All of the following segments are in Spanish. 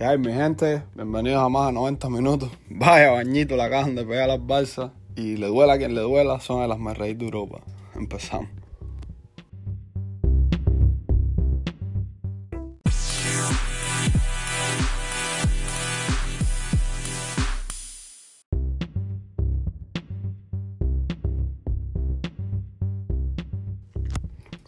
¿Qué hay, mi gente? Bienvenidos a más de 90 minutos. Vaya bañito la acaban de pegar las balsas. Y le duela quien le duela, son de las más de Europa. Empezamos.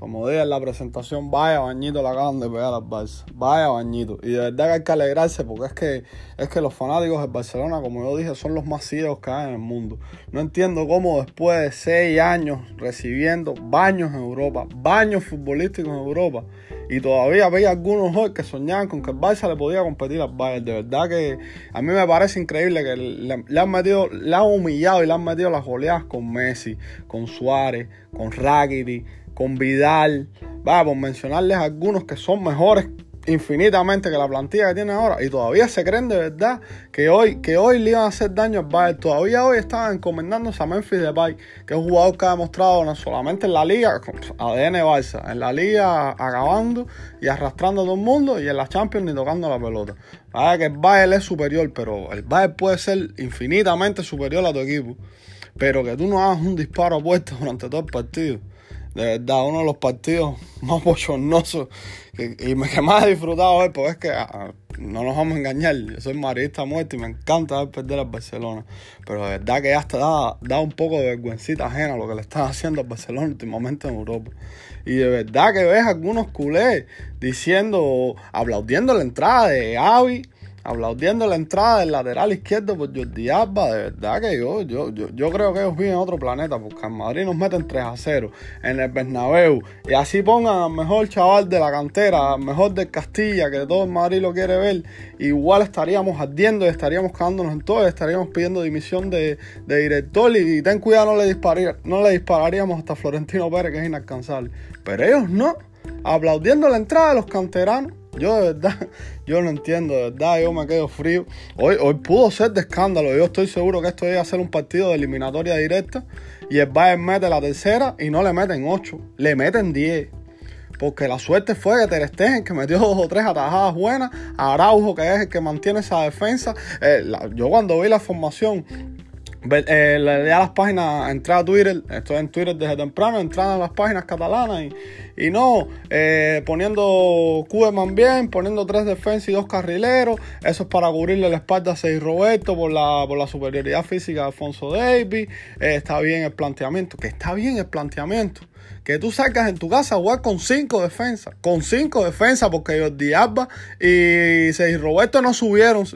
Como dije en la presentación, vaya bañito la acaban de pegar las Barça. Vaya bañito. Y de verdad que hay que alegrarse porque es que, es que los fanáticos de Barcelona, como yo dije, son los más ciegos que hay en el mundo. No entiendo cómo después de seis años recibiendo baños en Europa, baños futbolísticos en Europa, y todavía había algunos hoy que soñaban con que el Barça le podía competir al Bayern. De verdad que a mí me parece increíble que le, han metido, le han humillado y le han metido las goleadas con Messi, con Suárez, con Rakitic con Vidal, va, por mencionarles algunos que son mejores infinitamente que la plantilla que tiene ahora y todavía se creen de verdad que hoy, que hoy le iban a hacer daño al Bayern. Todavía hoy estaban encomendándose a Memphis Depay, que es un jugador que ha demostrado no solamente en la liga, ADN Barça, en la liga acabando y arrastrando a todo el mundo y en la Champions ni tocando la pelota. Vaya que el Bayern es superior, pero el Bayern puede ser infinitamente superior a tu equipo. Pero que tú no hagas un disparo opuesto durante todo el partido de verdad, uno de los partidos más bochornosos y me, que más he disfrutado porque es que ah, ah, no nos vamos a engañar, yo soy marista muerto y me encanta ver perder al Barcelona, pero de verdad que hasta da, da un poco de vergüencita ajena lo que le están haciendo al Barcelona últimamente en Europa. Y de verdad que ves algunos culés diciendo, aplaudiendo la entrada de Avi aplaudiendo la entrada del lateral izquierdo por Jordi Alba, de verdad que yo, yo, yo, yo creo que ellos viven en otro planeta, porque en Madrid nos meten 3 a 0, en el Bernabéu, y así pongan al mejor chaval de la cantera, al mejor del Castilla, que todo el Madrid lo quiere ver, igual estaríamos ardiendo y estaríamos cagándonos en todo, estaríamos pidiendo dimisión de, director, y, ten cuidado, no le, no le dispararíamos hasta Florentino Pérez, que es inalcanzable, pero ellos no, aplaudiendo la entrada de los canteranos, yo de verdad, yo no entiendo, de verdad, yo me quedo frío. Hoy, hoy pudo ser de escándalo, yo estoy seguro que esto iba a ser un partido de eliminatoria directa y el Bayern mete la tercera y no le meten 8, le meten 10. Porque la suerte fue que Ter Stegen, que metió dos o tres atajadas buenas, Araujo, que es el que mantiene esa defensa. Eh, yo cuando vi la formación eh, le a las páginas, entrar a Twitter, estoy en Twitter desde temprano, entrar a las páginas catalanas y, y no, eh, poniendo Kuhlman bien, poniendo tres defensas y dos carrileros, eso es para cubrirle la espalda a Seis Roberto por la, por la superioridad física de Alfonso Davis, eh, está bien el planteamiento, que está bien el planteamiento, que tú sacas en tu casa a jugar con cinco defensas, con cinco defensas, porque Jordi Alba y Seis Roberto no subieron.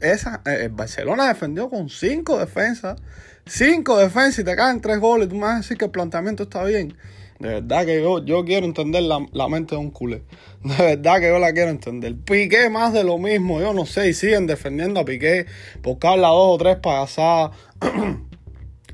esa, eh, Barcelona defendió con cinco defensas, cinco defensas y te caen tres goles. Tú me vas a decir que el planteamiento está bien. De verdad que yo, yo quiero entender la, la, mente de un culé. De verdad que yo la quiero entender. Piqué más de lo mismo, yo no sé. Y siguen defendiendo a Piqué porque habla dos o tres pasadas.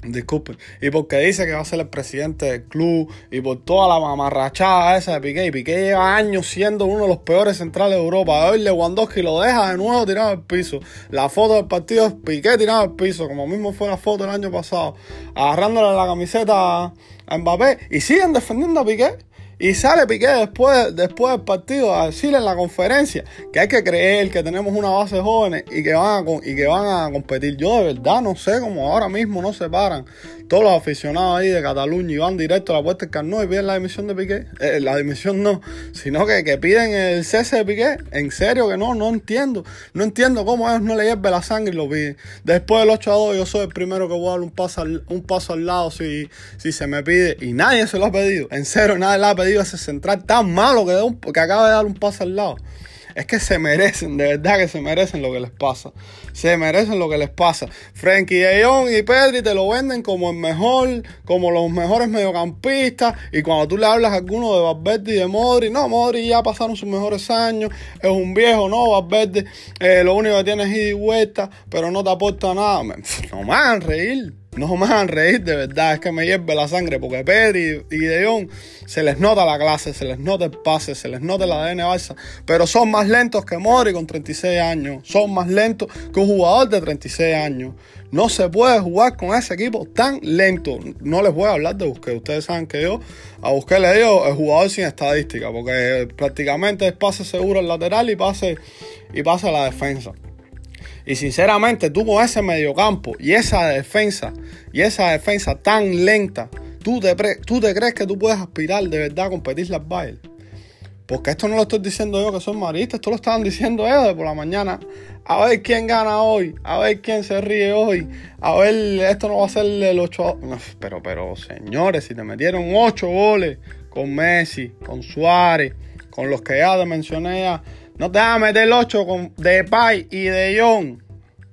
Disculpen. Y porque dice que va a ser el presidente del club. Y por toda la mamarrachada esa de Piqué. Y Piqué lleva años siendo uno de los peores centrales de Europa. Hoy Lewandowski lo deja de nuevo tirado al piso. La foto del partido es Piqué tirado al piso. Como mismo fue la foto el año pasado. Agarrándole la camiseta a Mbappé. Y siguen defendiendo a Piqué. Y sale Piqué después, después del partido a decirle en la conferencia que hay que creer que tenemos una base de jóvenes y que van a, y que van a competir. Yo de verdad no sé cómo ahora mismo no se paran todos los aficionados ahí de Cataluña y van directo a la puerta del Carnot y piden la dimisión de Piqué. Eh, la dimisión no, sino que, que piden el cese de Piqué. En serio que no, no entiendo. No entiendo cómo ellos no le hierve la sangre y lo piden. Después del 8 a 2 yo soy el primero que voy a dar un paso al, un paso al lado si, si se me pide. Y nadie se lo ha pedido. En serio, nadie le ha pedido ese central tan malo que, que acaba de dar un paso al lado es que se merecen, de verdad que se merecen lo que les pasa. Se merecen lo que les pasa. Frankie de y Pedri te lo venden como el mejor, como los mejores mediocampistas. Y cuando tú le hablas a alguno de Valverde y de Modri, no, Modri ya pasaron sus mejores años, es un viejo, no, Valverde eh, lo único que tiene es ida y vuelta, pero no te aporta nada. No me a reír. No me hagan reír, de verdad, es que me hierve la sangre, porque Pedri y De se les nota la clase, se les nota el pase, se les nota el ADN Barça, pero son más lentos que Mori con 36 años, son más lentos que un jugador de 36 años. No se puede jugar con ese equipo tan lento. No les voy a hablar de Busquets. Ustedes saben que yo a Busquets le digo el jugador sin estadística, porque prácticamente es pase seguro el lateral y pase, y pase a la defensa. Y sinceramente, tú con ese mediocampo y esa defensa, y esa defensa tan lenta, ¿tú te, crees que tú puedes aspirar de verdad a competir las Bayern? Porque esto no lo estoy diciendo yo que soy marista, esto lo estaban diciendo ellos de por la mañana. A ver quién gana hoy, a ver quién se ríe hoy, a ver, esto no va a ser el 8. pero, pero, señores, si te metieron 8 goles con Messi, con Suárez, con los que ya te mencioné ya, no te vas a meter el 8 con Depay y De Jong.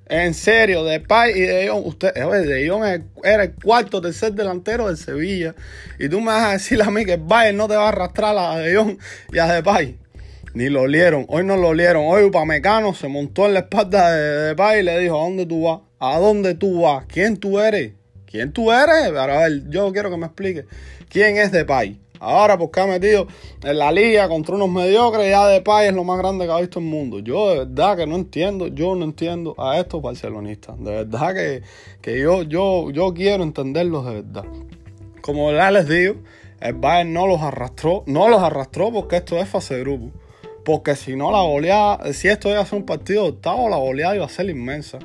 En serio, Depay y De Jong. Usted, eh, De Jong era el cuarto, tercer delantero del Sevilla. Y tú me vas a decir a mí que el Bayern no te va a arrastrar a De Jong y a Depay. Ni lo olieron. Hoy no lo olieron. Hoy Upamecano se montó en la espalda de Depay y le dijo, ¿a dónde tú vas? ¿A dónde tú vas? ¿Quién tú eres? ¿Quién tú eres? A ver, yo quiero que me explique. ¿Quién es Depay? Ahora porque ha metido en la liga contra unos mediocres, ya de pay es lo más grande que ha visto el mundo. Yo de verdad que no entiendo, yo no entiendo a estos barcelonistas. De verdad que, que yo, yo, yo quiero entenderlos de verdad. Como ya les digo, el Bayern no los arrastró, no los arrastró porque esto es fase de grupo. Porque si no la goleada, si esto iba a ser un partido de octavo, la goleada iba a ser inmensa.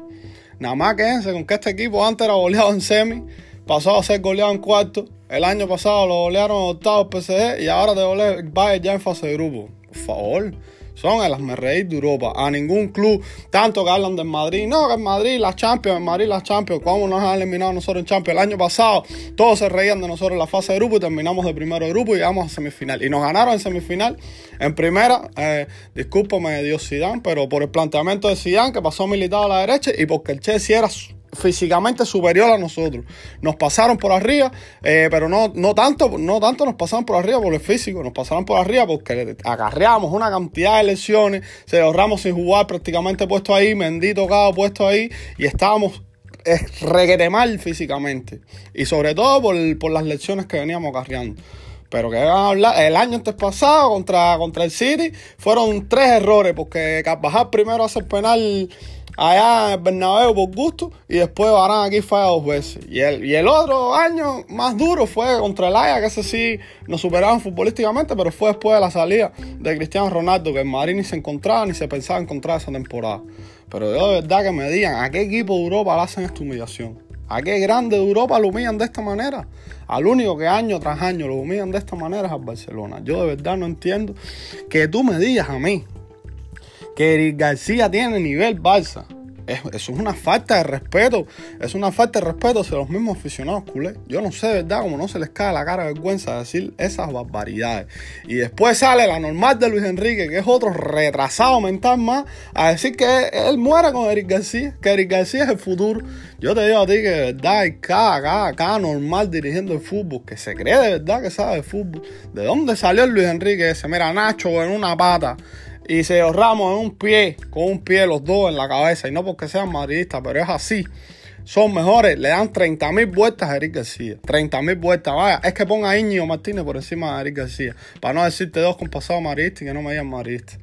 Nada más quédense con que este equipo antes era goleado en semi, pasó a ser goleado en cuarto el año pasado lo golearon en octavos PSG y ahora te volé Bayern ya en fase de grupo. Por favor. Son el reír de Europa. A ningún club, tanto que hablan del Madrid. No, que en Madrid las Champions, en Madrid las Champions. ¿Cómo nos han eliminado nosotros en Champions? El año pasado todos se reían de nosotros en la fase de grupo y terminamos de primero de grupo y llegamos a semifinal. Y nos ganaron en semifinal. En primera, eh, discúlpame Dios Zidane, pero por el planteamiento de Zidane que pasó militado a la derecha y porque el Chelsea era físicamente superior a nosotros. Nos pasaron por arriba, eh, pero no, no, tanto, no tanto nos pasaron por arriba por el físico, nos pasaron por arriba porque agarreamos una cantidad de lesiones, se ahorramos sin jugar prácticamente puesto ahí, Mendy tocado puesto ahí y estábamos reguete mal físicamente. Y sobre todo por, por las lesiones que veníamos acarreando. Pero que van a hablar, el año antes pasado contra, contra el City fueron tres errores, porque bajar primero hace el penal allá en Bernabéu por gusto y después Barán aquí falla dos veces. Y el, y el otro año más duro fue contra el Ajax, que ese sí nos superaron futbolísticamente, pero fue después de la salida de Cristiano Ronaldo, que el Madrid ni se encontraba ni se pensaba encontrar esa temporada. Pero yo de verdad que me digan, ¿a qué equipo de Europa le hacen esta humillación? ¿A qué grande de Europa lo humillan de esta manera? Al único que año tras año lo humillan de esta manera es al Barcelona. Yo de verdad no entiendo que tú me digas a mí, que Eric García tiene nivel Barça. Eso es una falta de respeto. Es una falta de respeto hacia los mismos aficionados culés. Yo no sé verdad cómo no se les cae la cara de vergüenza decir esas barbaridades. Y después sale la normal de Luis Enrique, que es otro retrasado mental más, a decir que él muere con Eric García, que Eric García es el futuro. Yo te digo a ti que de verdad hay cada, cada, cada normal dirigiendo el fútbol, que se cree de verdad que sabe de fútbol. ¿De dónde salió el Luis Enrique ese? Mira, Nacho en una pata y se Ramos en un pie, con un pie los dos en la cabeza, y no porque sean madridistas, pero es así. Son mejores, le dan 30 mil vueltas a Eric García. 30 mil vueltas, vaya, es que ponga a Íñigo Martínez por encima de Eric García. Para no decirte dos con pasado madridista y que no me digan madridista.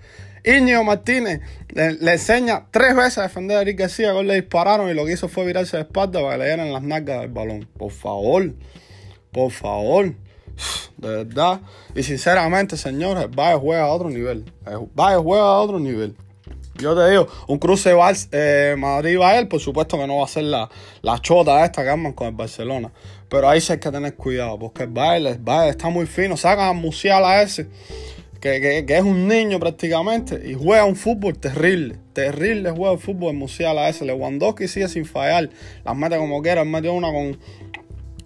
Íñigo Martínez le, enseña tres veces a defender a Eric García, que le dispararon y lo que hizo fue virarse de espalda para que le dieran las nalgas del balón. Por favor, por favor de verdad. Y sinceramente, señores, vaya juega a otro nivel. Vaya juega a otro nivel. Yo te digo, un cruce eh, Madrid-Bayern, por supuesto que no va a ser la, la chota esta que arman con el Barcelona. Pero ahí sí hay que tener cuidado, porque el Bayern, está muy fino. Sacan a Musiala ese, que, que, es un niño prácticamente, y juega un fútbol terrible. Terrible juega el fútbol Musiala a ese. Lewandowski sigue sin fallar. Las mete como quiera. Él metió una con,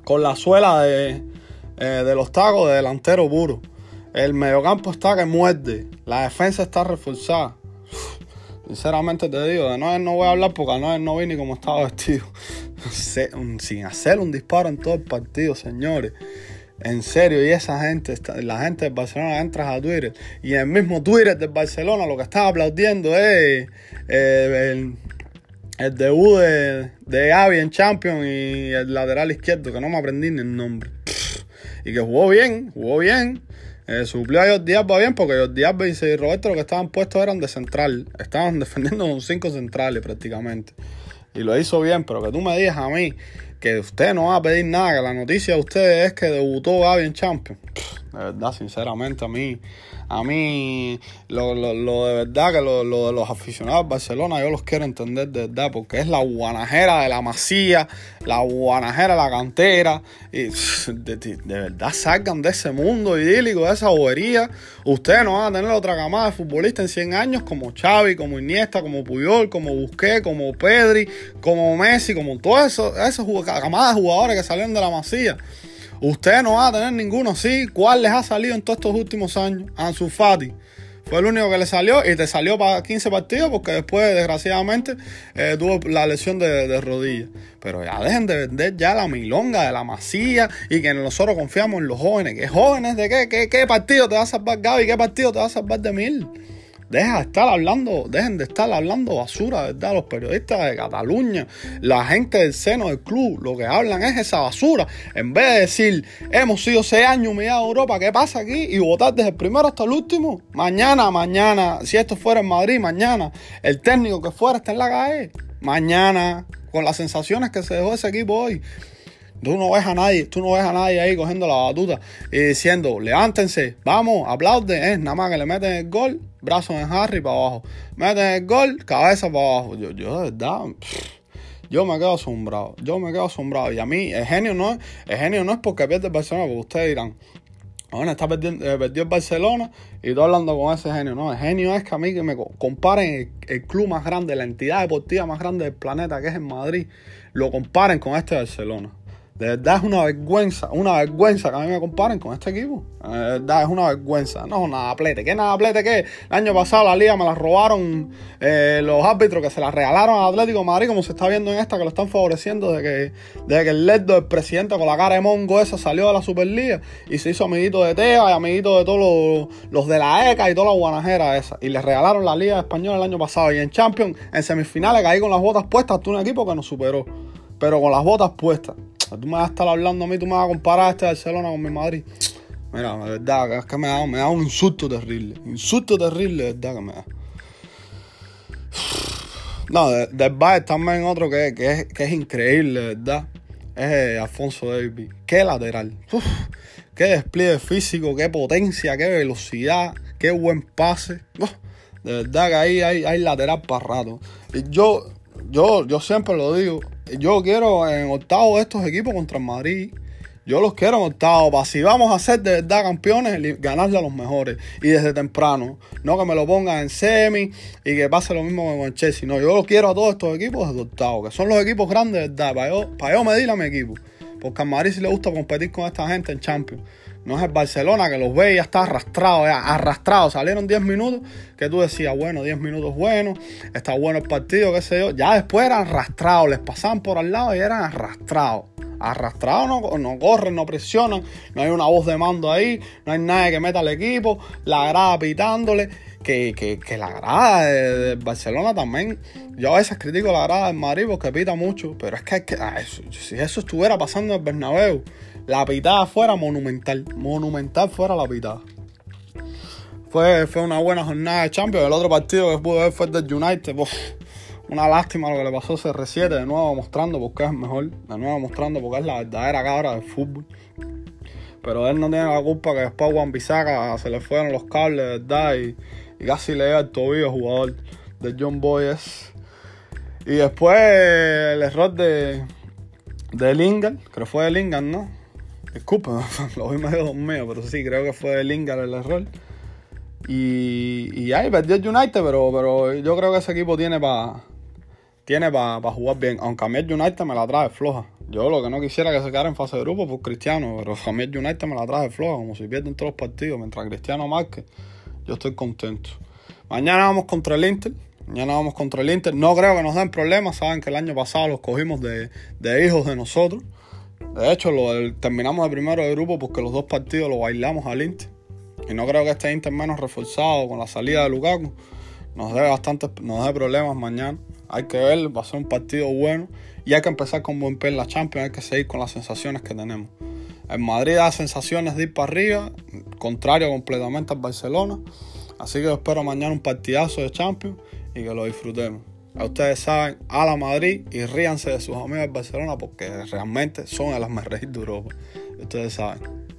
con la suela de eh, de los tacos de delantero puro. El mediocampo está que muerde. La defensa está reforzada. Sinceramente te digo, de Noel no voy a hablar porque a Noel no vi ni cómo estaba vestido. Sin hacer un disparo en todo el partido, señores. En serio, y esa gente, la gente del Barcelona entra a Twitter y en el mismo Twitter del Barcelona lo que están aplaudiendo es eh, el debut de, de Gaby en Champions y el lateral izquierdo, que no me aprendí ni el nombre. Y que jugó bien, jugó bien. Eh, suplió a Jordi Alba bien porque Jordi Alba y Roberto lo que estaban puestos eran de central. Estaban defendiendo con cinco centrales prácticamente. Y lo hizo bien, pero que tú me digas a mí que usted no va a pedir nada, que la noticia de ustedes es que debutó Gaby en Champions. de verdad, sinceramente, a mí a mí, lo, lo, de verdad que lo, de los aficionados de Barcelona, yo los quiero entender de verdad, porque es la guanajera de la masía, la guanajera de la cantera. Y de, verdad salgan de ese mundo idílico, de esa bobería. Ustedes no van a tener otra camada de futbolistas en 100 años como Xavi, como Iniesta, como Puyol, como Busquets, como Pedri, como Messi, como todas esas camadas de jugadores que salieron de la masía. Ustedes no van a tener ninguno ¿sí? ¿Cuál les ha salido en todos estos últimos años? Ansu Fati. Fue el único que le salió y te salió para 15 partidos porque después, desgraciadamente, eh, tuvo la lesión de, de, rodilla. Pero ya dejen de vender ya la milonga de la masía y que nosotros confiamos en los jóvenes. ¿Qué jóvenes de qué? ¿Qué, qué partido te va a salvar Gaby? ¿Qué partido te va a salvar de mil? Deja de estar hablando, dejen de estar hablando basura, ¿verdad? Los periodistas de Cataluña, la gente del seno del club, lo que hablan es esa basura. En vez de decir, hemos sido seis años humillados a Europa, ¿qué pasa aquí? Y votar desde el primero hasta el último. Mañana, mañana, si esto fuera en Madrid, mañana, el técnico que fuera está en la calle. Mañana, con las sensaciones que se dejó ese equipo hoy. Tú no ves a nadie, tú no ves a nadie ahí cogiendo la batuta y diciendo, levántense, vamos, aplauden, es nada más que le meten el gol, brazos en Harry para abajo, meten el gol, cabeza para abajo. Yo, yo de verdad, yo me quedo asombrado, yo me quedo asombrado. Y a mí, el genio no es, el genio no es porque pierde el Barcelona, porque ustedes dirán, bueno, está perdiendo, eh, perdió el Barcelona y estoy hablando con ese genio. No, el genio es que a mí que me comparen el, club más grande, la entidad deportiva más grande del planeta, que es en Madrid, lo comparen con este Barcelona. De verdad es una vergüenza, una vergüenza que a mí me comparen con este equipo. De verdad es una vergüenza. No, nada plete. ¿Qué nada plete qué? El año pasado la liga me la robaron eh, los árbitros que se la regalaron al Atlético Madrid, como se está viendo en esta, que lo están favoreciendo de que, de que el lerdo del presidente con la cara de mongo esa salió de la Superliga y se hizo amiguito de Teo y amiguito de todos los, de la ECA y toda la guanajera esa. Y le regalaron la liga española el año pasado. Y en Champions, en semifinales, caí con las botas puestas hasta un equipo que nos superó. Pero con las botas puestas tú me vas a estar hablando a mí, tú me vas a comparar a este Barcelona con mi Madrid. Mira, la verdad, es que me da, me da un insulto terrible. Insulto terrible, de verdad que me da. No, del Bayern también otro que, que, es, que es increíble, ¿verdad? Es eh, Alfonso Davis. Qué lateral. qué despliegue físico, qué potencia, qué velocidad, qué buen pase. de verdad que ahí hay, hay lateral para rato. Y yo, yo, yo siempre lo digo, yo quiero en octavo estos equipos contra el Madrid. Yo los quiero en octavo. Para si vamos a ser de verdad campeones, ganarle a los mejores. Y desde temprano. No que me lo pongan en semi y que pase lo mismo con el Chelsea. No, yo los quiero a todos estos equipos desde octavo. Que son los equipos grandes de verdad. Para yo, para yo medir a mi equipo. Porque al Madrid sí le gusta competir con esta gente en Champions. No es el Barcelona que los ve y ya está arrastrado, ya, arrastrado. Salieron 10 minutos que tú decías, bueno, 10 minutos bueno, está bueno el partido, qué sé yo. Ya después eran arrastrados, les pasaban por al lado y eran arrastrados. Arrastrados no, no corren, no presionan, no hay una voz de mando ahí, no hay nadie que meta al equipo, la grada pitándole. Que, que, que, la grada de, Barcelona también. Yo a veces critico la grada del Madrid porque pita mucho, pero es que, ah, si eso estuviera pasando en el Bernabéu, la pitada fuera monumental. Monumental fuera la pitada. Fue, fue una buena jornada de Champions. El otro partido que pude ver fue el del United. una lástima lo que le pasó a CR7. De nuevo mostrando por qué es mejor. De nuevo mostrando porque es la verdadera cabra del fútbol. Pero él no tiene la culpa que después Juan Bisaca se le fueron los cables, ¿verdad? Y, casi le dio el tobillo jugador de John Boyes. Y después el error de, de Lingard, creo que fue de Lingard, ¿no? Disculpa, lo vi medio mío, pero sí, creo que fue Lingard el error. Y, y ahí perdió el United, pero, pero yo creo que ese equipo tiene para tiene para jugar bien. Aunque a mí el United me la trae floja. Yo lo que no quisiera que se quedara en fase de grupo por Cristiano, pero a mí el United me la trae floja, como si pierden todos los partidos. Mientras Cristiano marque, yo estoy contento. Mañana vamos contra el Inter. Mañana vamos contra el Inter. No creo que nos den problemas. Saben que el año pasado los cogimos de, de hijos de nosotros. De hecho, terminamos de primero de grupo porque los dos partidos lo bailamos al Inter. Y no creo que este Inter menos reforzado con la salida de Lukaku nos dé bastante, nos dé problemas mañana. hay que ver, va a ser un partido bueno y hay que empezar con buen pie en la Champions, hay que seguir con las sensaciones que tenemos. El Madrid da sensaciones de ir para arriba, contrario completamente al Barcelona. Así que espero mañana un partidazo de Champions y que lo disfrutemos. A ustedes saben, a la Madrid y ríanse de sus amigos del Barcelona porque realmente son el las reír de Europa. Ustedes saben.